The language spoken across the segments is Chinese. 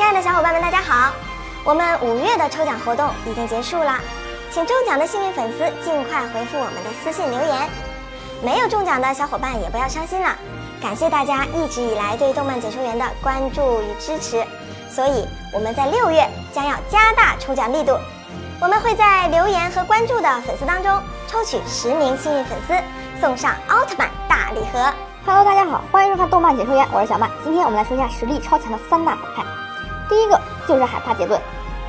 亲爱的小伙伴们，大家好！我们五月的抽奖活动已经结束了，请中奖的幸运粉丝尽快回复我们的私信留言。没有中奖的小伙伴也不要伤心了，感谢大家一直以来对动漫解说员的关注与支持，所以我们在六月将要加大抽奖力度，我们会在留言和关注的粉丝当中抽取十名幸运粉丝，送上奥特曼大礼盒。Hello，大家好，欢迎收看动漫解说员，我是小曼。今天我们来说一下实力超强的三大反派。第一个就是海帕杰顿。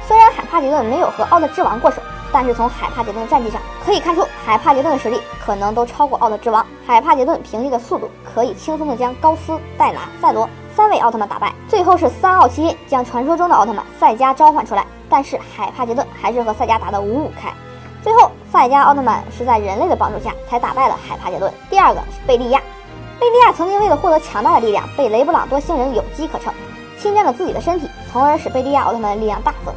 虽然海帕杰顿没有和奥特之王过手，但是从海帕杰顿的战绩上可以看出，海帕杰顿的实力可能都超过奥特之王。海帕杰顿凭借着速度，可以轻松的将高斯、戴拿、赛罗三位奥特曼打败。最后是三奥七将传说中的奥特曼赛迦召唤出来，但是海帕杰顿还是和赛迦打得五五开。最后，赛迦奥特曼是在人类的帮助下才打败了海帕杰顿。第二个是贝利亚。贝利亚曾经为了获得强大的力量，被雷布朗多星人有机可乘，侵占了自己的身体，从而使贝利亚奥特曼的力量大增。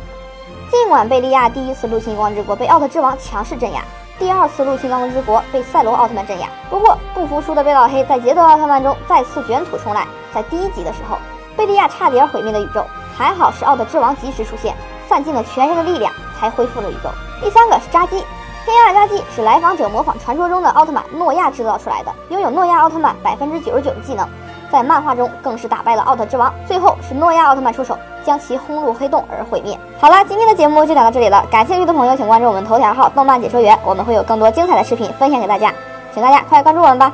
尽管贝利亚第一次入侵光之国被奥特之王强势镇压，第二次入侵光之国被赛罗奥特曼镇压，不过不服输的贝老黑在捷德奥特曼中再次卷土重来。在第一集的时候，贝利亚差点毁灭了宇宙，还好是奥特之王及时出现，散尽了全身的力量，才恢复了宇宙。第三个是扎基。黑暗扎基是来访者模仿传说中的奥特曼诺亚制造出来的，拥有诺亚奥特曼百分之九十九的技能，在漫画中更是打败了奥特之王，最后是诺亚奥特曼出手将其轰入黑洞而毁灭。好了，今天的节目就讲到这里了，感兴趣的朋友请关注我们头条号“动漫解说员”，我们会有更多精彩的视频分享给大家，请大家快关注我们吧。